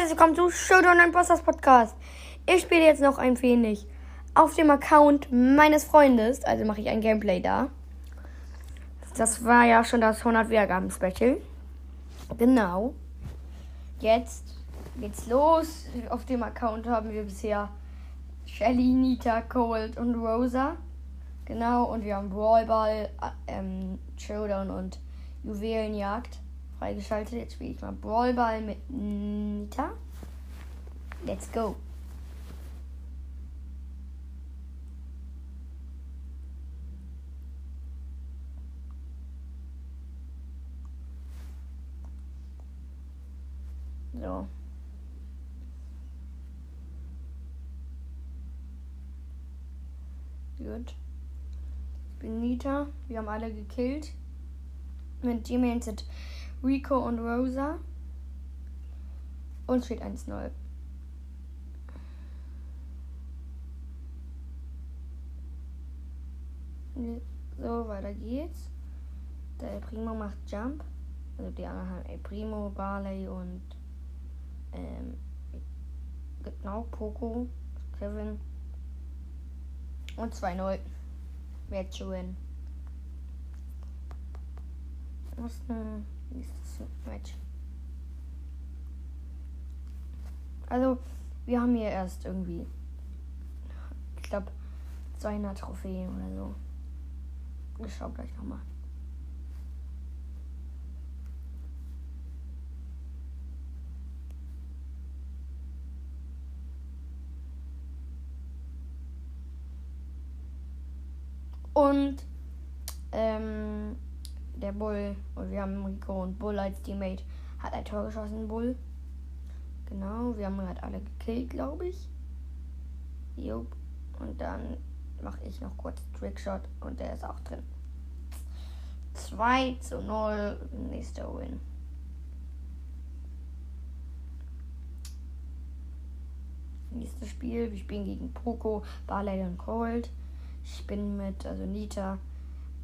herzlich willkommen zu Showdown Bosses Podcast. Ich spiele jetzt noch ein wenig auf dem Account meines Freundes, also mache ich ein Gameplay da. Das war ja schon das 100 Wiedergaben Special. Genau. Jetzt geht's los. Auf dem Account haben wir bisher Shelly, Nita, Cold und Rosa. Genau, und wir haben Brawlball, ähm, Showdown und Juwelenjagd freigeschaltet. Jetzt spiele ich mal Brawlball mit Nita. Let's go. So. Gut. Ich bin Nita. Wir haben alle gekillt. Mit Teammates sind Rico und Rosa. Und steht 1-0. So, weiter geht's. Der El Primo macht Jump. Also die anderen haben El Primo, Barley und ähm, genau, Poco, Kevin. Und 2-0. Wer zu win. Was ein nächstes Match? Also, wir haben hier erst irgendwie, ich glaube, 200 Trophäen oder so. Ich schau gleich nochmal. Und ähm, der Bull, und wir haben Rico und Bull als Teammate, hat ein Tor geschossen, Bull. Genau, wir haben halt alle gekillt, glaube ich. Jupp. Und dann mache ich noch kurz Trickshot und der ist auch drin. 2 zu 0, nächster Win. Nächstes Spiel, wir spielen gegen Poco, Barley und Cold. Ich bin mit, also Nita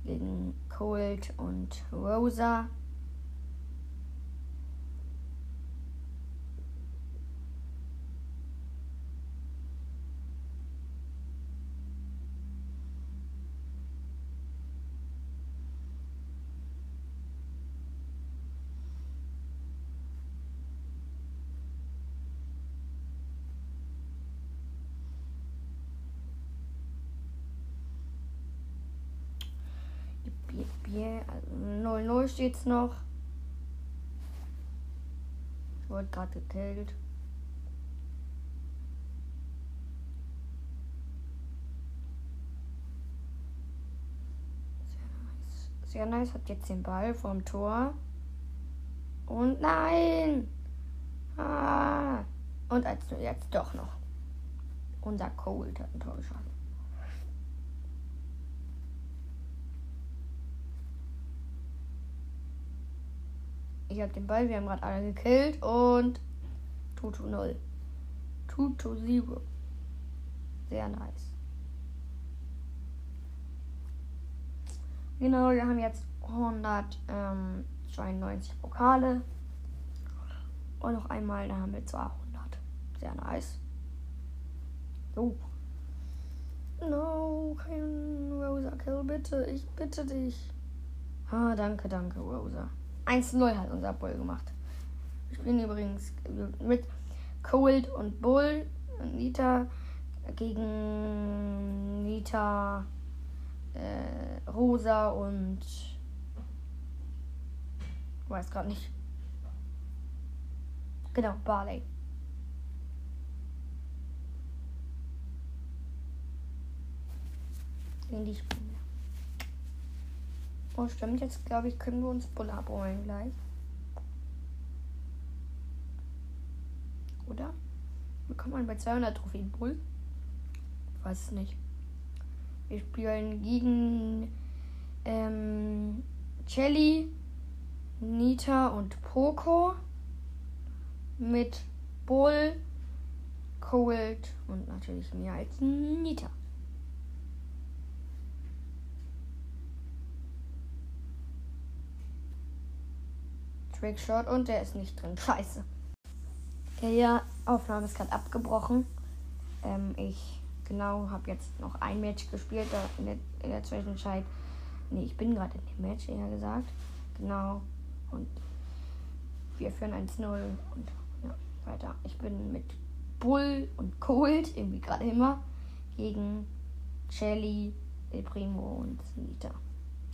gegen Cold und Rosa. Bier, also 0-0 steht's noch. Ich wurde gerade gekillt. Sehr nice. Sehr nice hat jetzt den Ball vom Tor. Und nein! Ah! Und als jetzt doch noch. Unser Cold hat ein Tor geschossen. Ich habe den Ball, wir haben gerade alle gekillt und Tutu 0. Tutu 0. Sehr nice. Genau, wir haben jetzt 192 Pokale. Und noch einmal, da haben wir 200. Sehr nice. So. No, kein Rosa Kill, bitte. Ich bitte dich. Ah, danke, danke, Rosa. 1-0 hat unser Bull gemacht. Wir spielen übrigens mit Cold und Bull und Nita gegen Nita, äh, Rosa und weiß gerade nicht. Genau, Barley. Gegen die wir. Oh, stimmt. Jetzt glaube ich, können wir uns Bull abholen gleich. Oder? Bekommt man bei 200 Trophäen Bull? Ich weiß es nicht. Wir spielen gegen ähm, Jelly, Nita und Poco mit Bull, Cold und natürlich mehr als Nita. Trickshot und der ist nicht drin. Scheiße. Ja, ja, Aufnahme ist gerade abgebrochen. Ähm, ich genau habe jetzt noch ein Match gespielt, da in der, in der Zwischenzeit. Nee, ich bin gerade in dem Match, eher gesagt. Genau. Und wir führen 1-0 und ja, weiter. Ich bin mit Bull und Cold, irgendwie gerade immer, gegen Shelly, El Primo und Nita.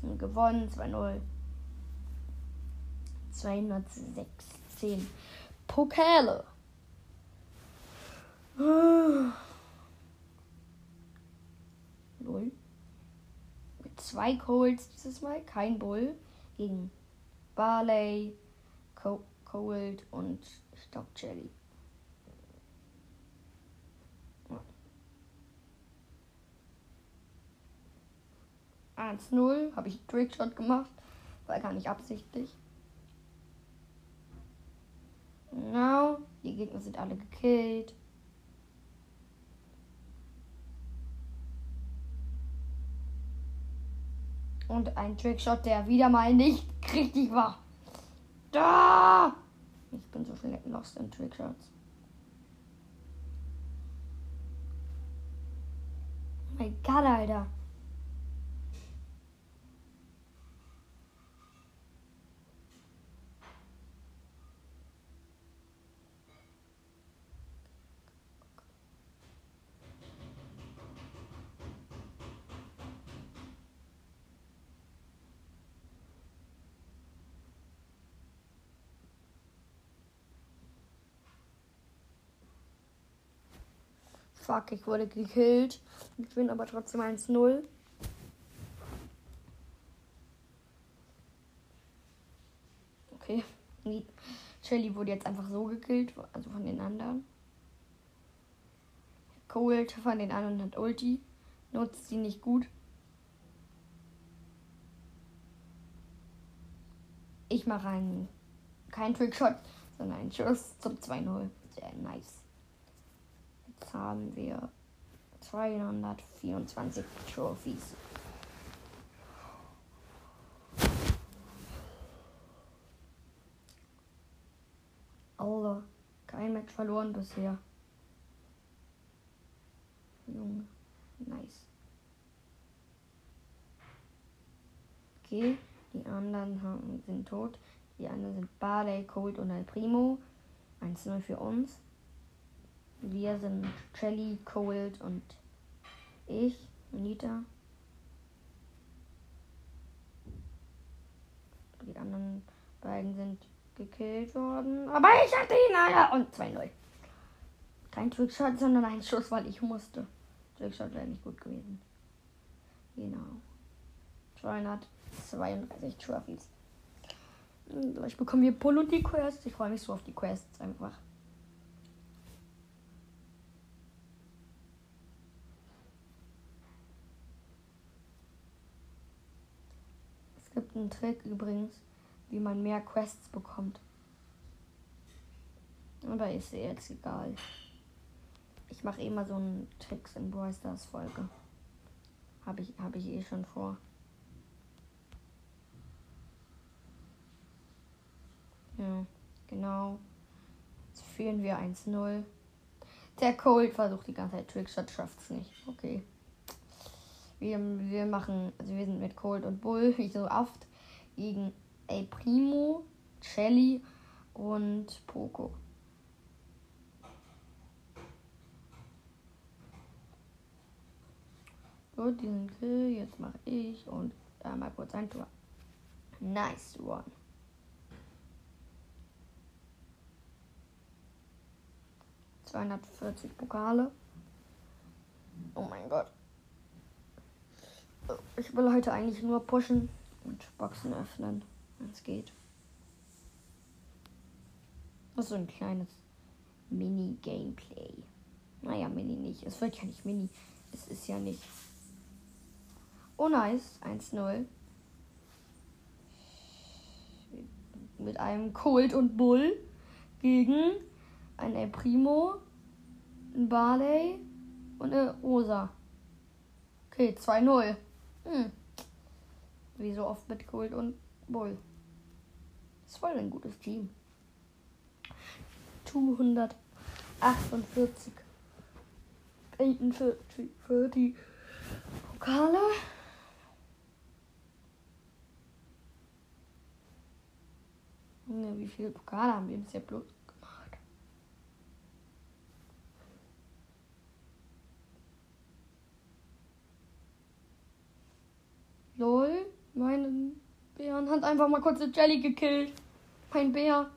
Und gewonnen 2-0. 216 Pokale. Null. Mit zwei Colds dieses Mal, kein Bull. Gegen Barley, Co Cold und ich Jelly. 1-0 habe ich Trickshot gemacht. War gar nicht absichtlich. Genau. Die Gegner sind alle gekillt. Und ein Trickshot, der wieder mal nicht richtig war. Da! Ich bin so schnell lost in Trickshots. Oh mein Gott, Alter. Fuck, ich wurde gekillt. Ich bin aber trotzdem 1-0. Okay. Shelly wurde jetzt einfach so gekillt, also von den anderen. Cold von den anderen hat Ulti. Nutzt sie nicht gut. Ich mache einen, keinen Trickshot, sondern einen Schuss zum 2-0. Sehr nice haben wir 224 Trophies. Allah, kein Match verloren bisher. Junge, nice. Okay, die anderen haben, sind tot. Die anderen sind Barley, Cold und El Primo. 1-0 für uns. Wir sind Shelly, Cold und ich, Nita. Die anderen beiden sind gekillt worden. Aber ich hatte ihn, Alter. Und 2-0. Kein Trickshot, sondern ein Schuss, weil ich musste. Trickshot wäre nicht gut gewesen. Genau. 232 Trophies. Gleich bekommen wir und die Quest. Ich freue mich so auf die Quests einfach. Gibt einen Trick übrigens, wie man mehr Quests bekommt. Aber ist jetzt egal. Ich mache immer so einen Tricks in Brawl Stars Folge. Habe ich, hab ich eh schon vor. Ja, genau. Jetzt führen wir 1-0. Der Cold versucht die ganze Zeit Trickshot, es nicht. Okay. Wir, wir machen, also wir sind mit Cold und Bull, wie so oft, gegen El Primo, Shelly und Poco. Gut, diesen Kill, jetzt mache ich und einmal kurz ein Tor. Nice one. Zweihundertvierzig Pokale. Oh mein Gott. Ich will heute eigentlich nur pushen und Boxen öffnen, wenn es geht. Das ist so ein kleines Mini-Gameplay. Naja, Mini nicht. Es wird ja nicht Mini. Es ist ja nicht. Oh nice. 1-0. Mit einem Cold und Bull gegen ein El Primo, ein Barley und eine Rosa. Okay, 2-0. Hm. Wie so oft mit Gold und Bull. Das war ein gutes Team. 248. 48 für die Pokale. Junge, wie viele Pokale haben wir bisher bloß Lol, mein Bären hat einfach mal kurz eine Jelly gekillt. Mein Bär.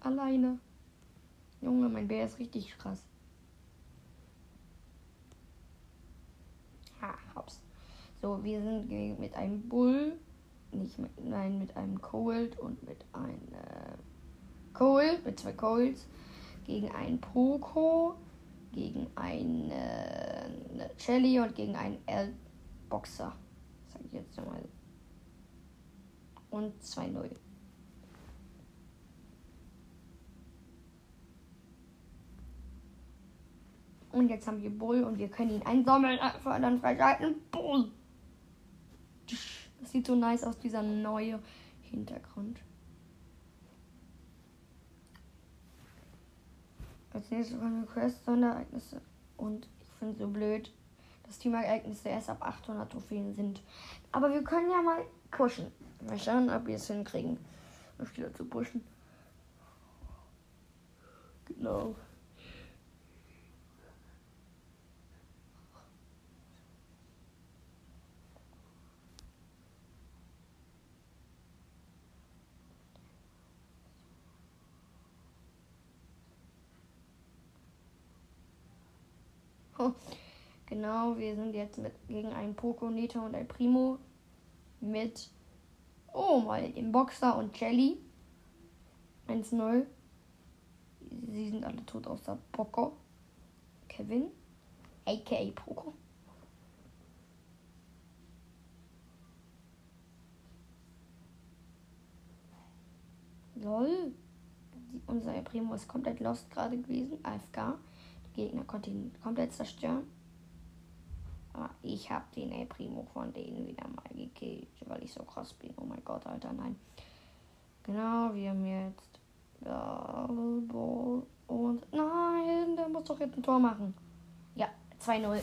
Alleine. Junge, mein Bär ist richtig krass. Ha, hops. So, wir sind mit einem Bull nicht mit, nein, mit einem Cold und mit einem äh, Cold, mit zwei Colds, gegen einen Poco, gegen eine, eine Shelly und gegen einen L-Boxer. Jetzt nochmal. Und 2-0. Und jetzt haben wir Bull und wir können ihn einsammeln, einfach dann freischalten. Bull! Das sieht so nice aus, dieser neue Hintergrund. Als nächstes kommen Quest Sonderereignisse. Und ich finde es so blöd, dass Teamereignisse erst ab 800 Trophäen sind. Aber wir können ja mal pushen. Mal schauen, ob wir es hinkriegen, mich wieder zu pushen. Genau. Genau, wir sind jetzt mit, gegen einen Poco, Nita und ein Primo mit, oh, mal dem Boxer und Jelly. 1-0. Sie sind alle tot außer Poco. Kevin, aka Poco. Lol. Unser Primo ist komplett lost gerade gewesen. AFK. Gegner konnte ihn komplett zerstören. Aber ich habe den El Primo von denen wieder mal gekillt, weil ich so krass bin. Oh mein Gott, Alter, nein. Genau, wir haben jetzt Ball und nein, der muss doch jetzt ein Tor machen. Ja, 2-0.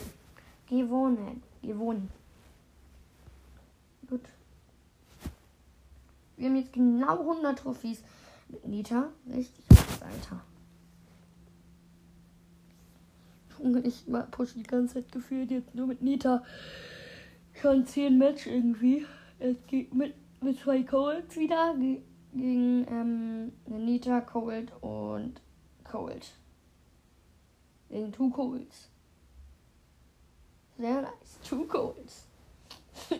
Gewonnen. Gewonnen. Gut. Wir haben jetzt genau 100 Trophys mit Nita. Richtig Alter. Junge, ich pushe die ganze Zeit gefühlt jetzt nur mit Nita. Schon 10 Match irgendwie. Es geht mit, mit zwei Colds wieder gegen ähm, Nita, Cold und Cold. Gegen Two Colds. Sehr nice. Two Colds.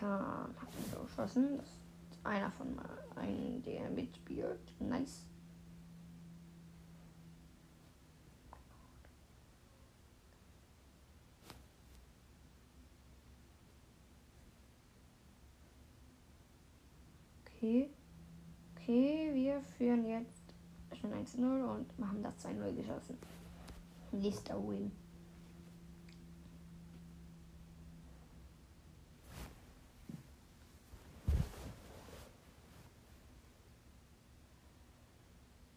Hab ich so geschossen. Das ist einer von einem, der mitspielt. Nice. Okay. Okay, wir führen jetzt schon 1-0 und haben das 2-0 geschossen. Nächster Win.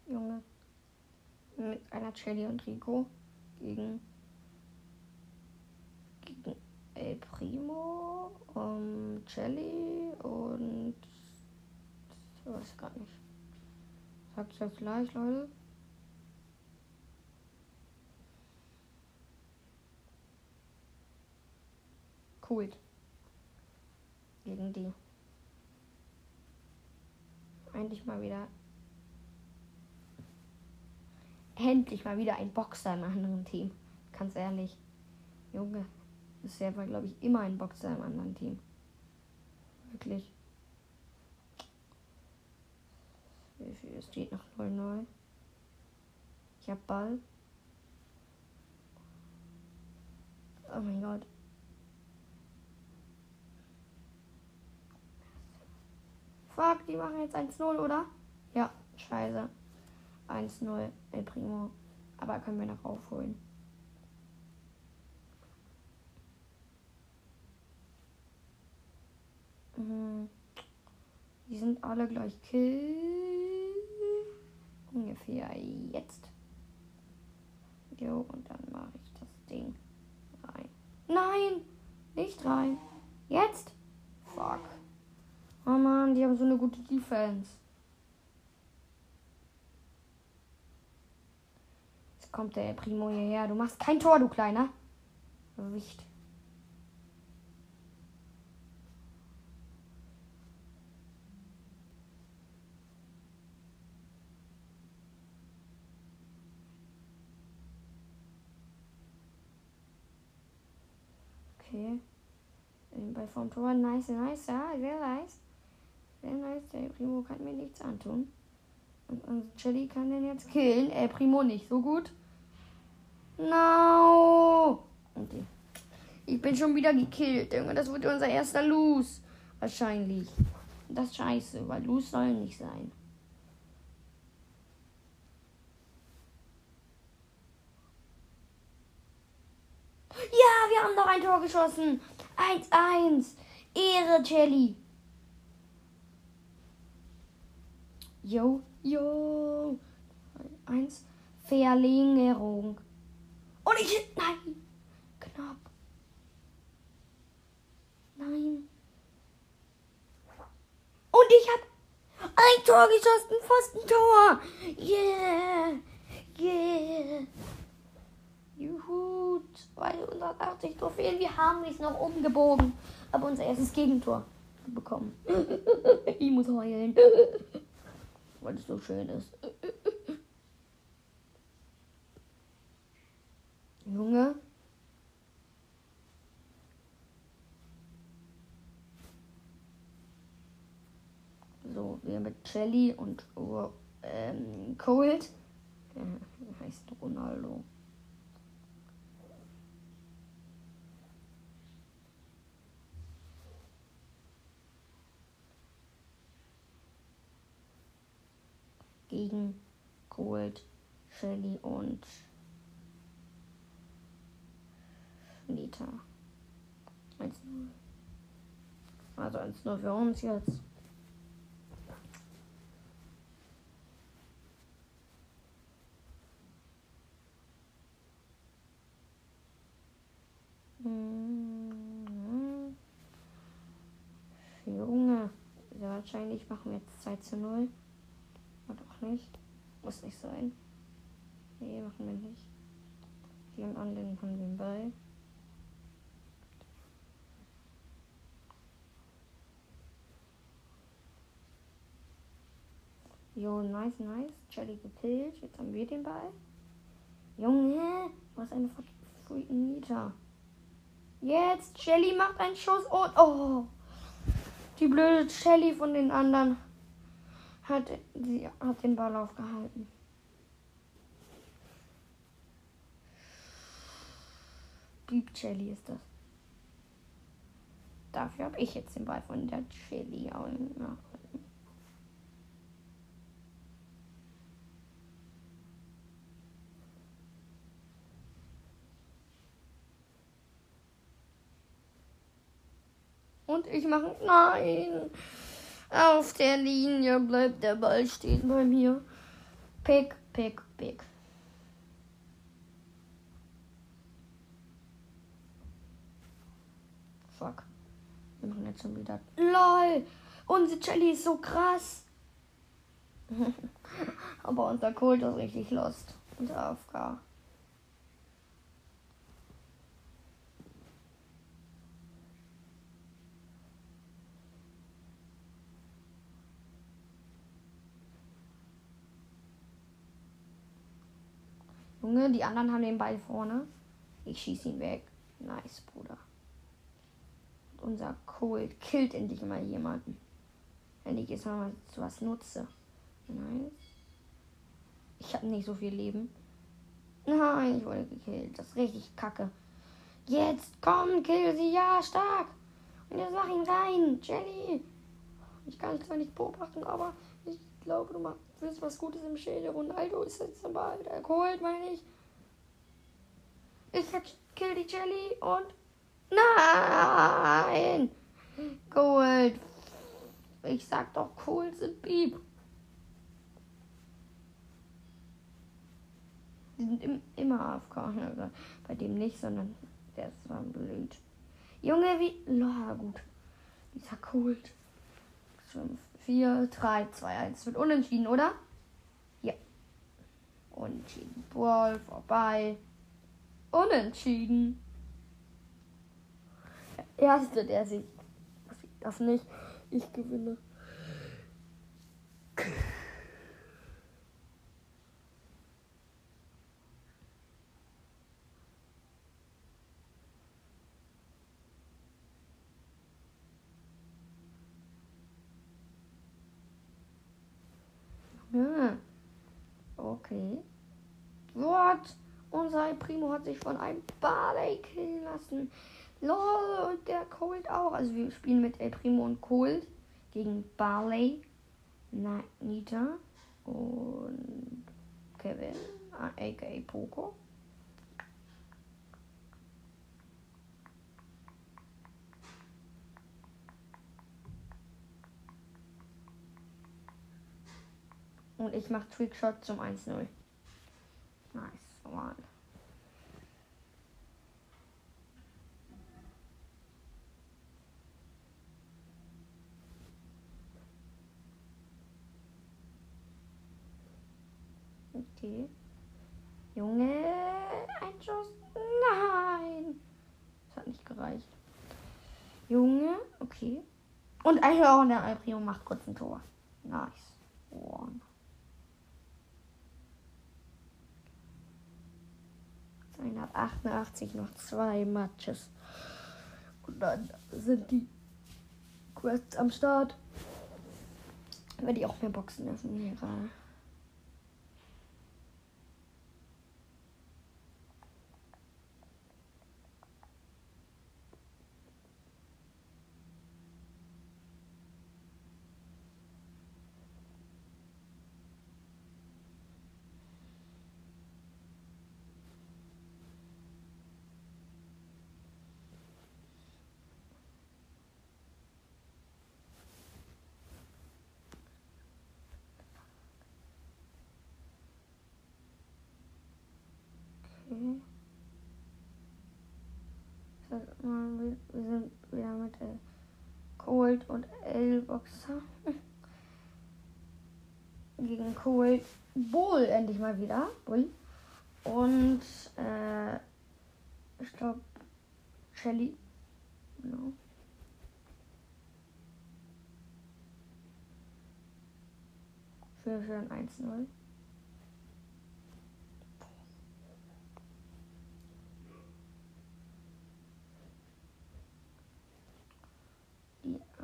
Junge. Mit einer Shelly und Rico gegen gegen El Primo, um, Shelly und ich weiß gar nicht. Sagt es jetzt gleich, Leute. Cool. Gegen die. Endlich mal wieder. Endlich mal wieder ein Boxer im anderen Team. Ganz ehrlich. Junge. Bisher war, glaube ich, immer ein Boxer im anderen Team. Wirklich. Wie viel steht noch 0-0? Ich hab Ball. Oh mein Gott. Fuck, die machen jetzt 1-0, oder? Ja, scheiße. 1-0, El Primo. Aber können wir noch aufholen. Mhm. Die sind alle gleich Kill. Ungefähr jetzt. Jo, und dann mache ich das Ding rein. Nein, nicht rein. Jetzt? Fuck. Oh Mann, die haben so eine gute Defense. Jetzt kommt der Primo hierher. Du machst kein Tor, du Kleiner. Wicht. Okay. Bei vom Tor. Nice, nice, ja, sehr nice. Sehr nice. Der Primo kann mir nichts antun. Und unser Jelly kann den jetzt killen. Äh, Primo nicht so gut. No! Okay. Ich bin schon wieder gekillt. Junge, das wird unser erster Lose. Wahrscheinlich. Das ist scheiße, weil Lose soll nicht sein. Ja, wir haben noch ein Tor geschossen. 1-1. Ehre, Jelly. Jo, jo. Eins. Verlängerung. Und ich. Nein. Knapp. Nein. Und ich hab ein Tor geschossen. Fast ein Tor. Yeah. Yeah. Juhu. 280 Trophäen. Wir haben es noch umgebogen. Aber unser erstes Gegentor bekommen. ich muss heulen. Weil es so schön ist. Junge. So, wir mit Jelly und ähm, Cold. Der heißt Ronaldo. Gegen Cold, Shelly und Nita. 1-0. Also 1-0 für uns jetzt. Mhm. Junge. Ja, wahrscheinlich machen wir jetzt 2 zu 0. Oder auch nicht. Muss nicht sein. Nee, machen wir nicht. Wir haben an den, haben den Ball. Jo, nice, nice. Jelly gekillt. Jetzt haben wir den Ball. Junge, was eine freaking Nita. Jetzt, Shelly macht einen Schuss und oh. Die blöde Shelly von den anderen hat, sie hat den Ball aufgehalten. Deep Jelly ist das. Dafür habe ich jetzt den Ball von der Jelly. Und ich mache. Nein! Auf der Linie bleibt der Ball stehen bei mir. Pick, pick, pick. Fuck. Wir machen jetzt schon wieder. LOL! Unsere Jelly ist so krass. Aber unser Kult ist richtig lost. Unser AFK. Junge, die anderen haben den Ball vorne. Ich schieße ihn weg. Nice, Bruder. Und unser Cold killt endlich mal jemanden. Wenn ich jetzt mal was nutze. Nice. Ich habe nicht so viel Leben. Nein, ich wurde gekillt. Das ist richtig kacke. Jetzt komm, kill sie. Ja, stark. Und jetzt mach ihn rein. Jenny. Ich kann es zwar nicht beobachten, aber ich glaube, du machst willst was Gutes im Schädel. Ronaldo ist jetzt dabei. Der geholt, meine ich. Ich kill die Jelly und. Nein! Gold. Ich sag doch, cool sind Piep. sind im, immer AFK. Also bei dem nicht, sondern der ist zwar blöd. Junge, wie. Oh, gut. Dieser Kult. 5, 4, 3, 2, 1. Wird unentschieden, oder? Ja. Unentschieden. Brawl vorbei. Unentschieden. Erste, der sich. Das nicht. Ich gewinne. Ja. Okay. What? Unser Primo hat sich von einem Barley killen lassen. Lol, und der Cold auch. Also wir spielen mit El Primo und Cold gegen Barley, Nita und Kevin, aka Poco. Und ich mache Trickshot zum 1-0. Nice one. Okay. Junge, ein Schuss. Nein. Das hat nicht gereicht. Junge, okay. Und auch der Alprio macht kurz ein Tor. Nice. One. 288 noch zwei Matches. Und dann sind die Quests am Start. Werde ich auch mehr Boxen öffnen gerade. Okay. Wir sind wieder mit äh, Cold und L-Boxer. Gegen Cold Bull endlich mal wieder. Bull. Und äh, ich glaube Shelly. No. Für ein 1-0.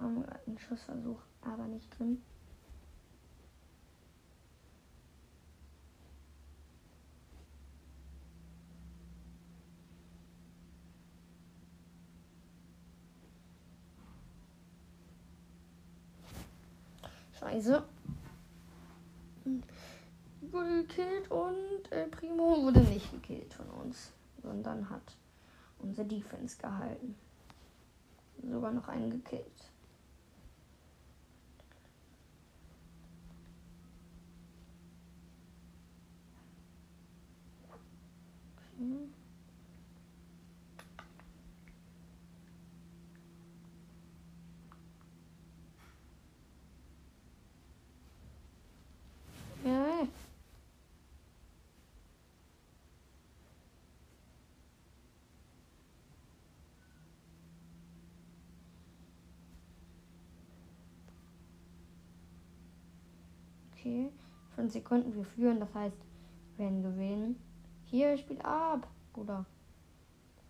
Haben einen Schussversuch, aber nicht drin. Scheiße. Wurde gekillt und äh, Primo wurde nicht gekillt von uns, sondern hat unsere Defense gehalten. Sogar noch einen gekillt. Mhm. Ja. Okay, 5 Sekunden, wir führen, das heißt, wir werden gewinnen. Hier, spielt ab, Bruder.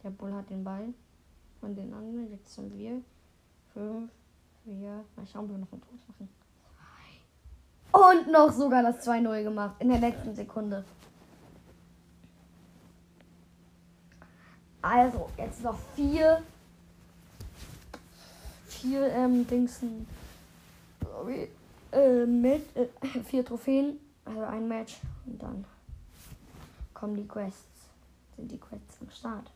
Der Bull hat den Ball von den anderen. Jetzt sind wir. Fünf, vier. Mal schauen, ob wir noch ein Tor machen. Und noch sogar das 2-0 gemacht. In der letzten Sekunde. Also, jetzt noch vier. Vier ähm, Dingsen. Äh, mit äh, vier Trophäen. Also ein Match. Und dann kommen die Quests. Sind die Quests am Start.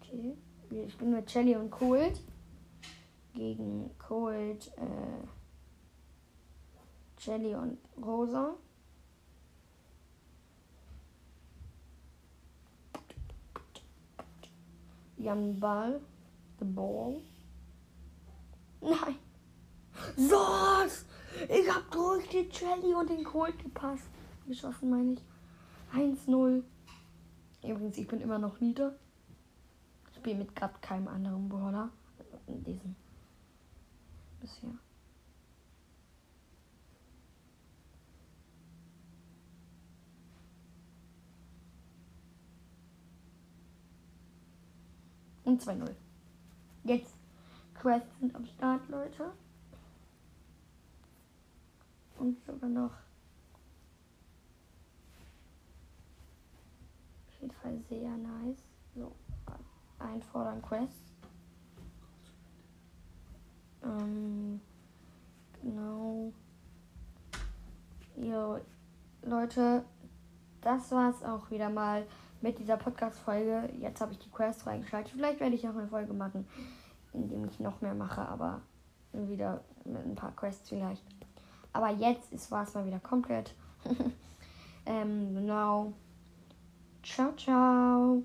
Okay. Ich bin mit Shelly und Cold. Gegen Cold, äh, Jelly und Rosa. Den Ball. The Ball. Nein. Was? Ich hab durch die Jelly und den Colt gepasst. Geschossen, meine ich. 1-0. Übrigens, ich bin immer noch nieder. Ich spiele mit gerade keinem anderen Brawler. In diesem. Bisher. Und 2-0. Jetzt Quests sind am Start, Leute. Und sogar noch. Auf jeden Fall sehr nice. So, einfordern Quest. Ähm, genau. Jo, Leute, das war's auch wieder mal mit dieser Podcast-Folge. Jetzt habe ich die Quest freigeschaltet. Vielleicht werde ich auch eine Folge machen, indem ich noch mehr mache, aber wieder mit ein paar Quests vielleicht. Aber jetzt war es mal wieder komplett. ähm, genau. Ciao, ciao.